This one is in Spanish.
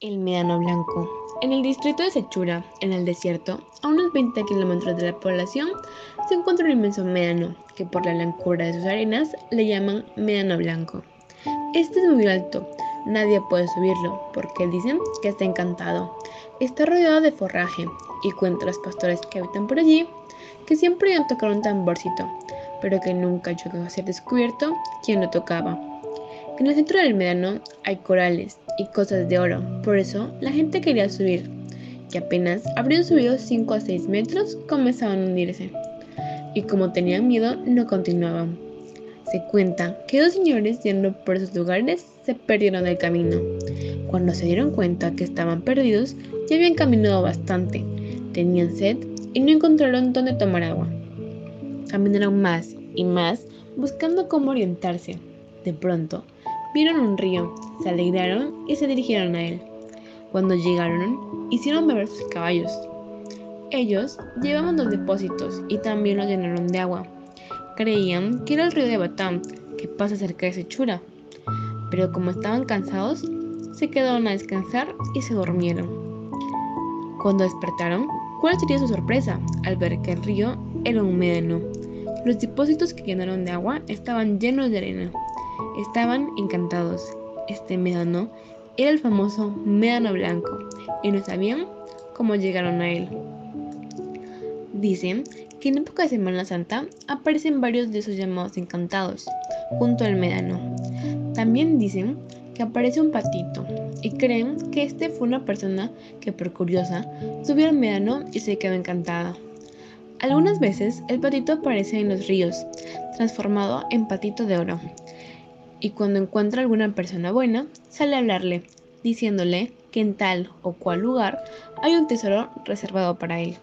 El Médano Blanco. En el distrito de Sechura, en el desierto, a unos 20 kilómetros de la población, se encuentra un inmenso médano, que por la blancura de sus arenas le llaman Médano Blanco. Este es muy alto, nadie puede subirlo, porque dicen que está encantado. Está rodeado de forraje y cuenta los pastores que habitan por allí que siempre iban a tocar un tamborcito, pero que nunca llegó a ser descubierto quién lo tocaba. En el centro del médano hay corales y cosas de oro, por eso la gente quería subir, y apenas habrían subido 5 a 6 metros comenzaban a hundirse, y como tenían miedo no continuaban. Se cuenta que dos señores yendo por esos lugares se perdieron del camino. Cuando se dieron cuenta que estaban perdidos, ya habían caminado bastante, tenían sed y no encontraron dónde tomar agua. Caminaron más y más buscando cómo orientarse. De pronto, Vieron un río, se alegraron y se dirigieron a él. Cuando llegaron, hicieron beber sus caballos. Ellos llevaban los depósitos y también los llenaron de agua. Creían que era el río de Batán, que pasa cerca de Sechura. Pero como estaban cansados, se quedaron a descansar y se durmieron. Cuando despertaron, ¿cuál sería su sorpresa al ver que el río era un? Los depósitos que llenaron de agua estaban llenos de arena. Estaban encantados. Este médano era el famoso médano blanco y no sabían cómo llegaron a él. Dicen que en época de Semana Santa aparecen varios de esos llamados encantados junto al médano. También dicen que aparece un patito y creen que este fue una persona que por curiosa subió al médano y se quedó encantada. Algunas veces el patito aparece en los ríos, transformado en patito de oro, y cuando encuentra alguna persona buena, sale a hablarle, diciéndole que en tal o cual lugar hay un tesoro reservado para él.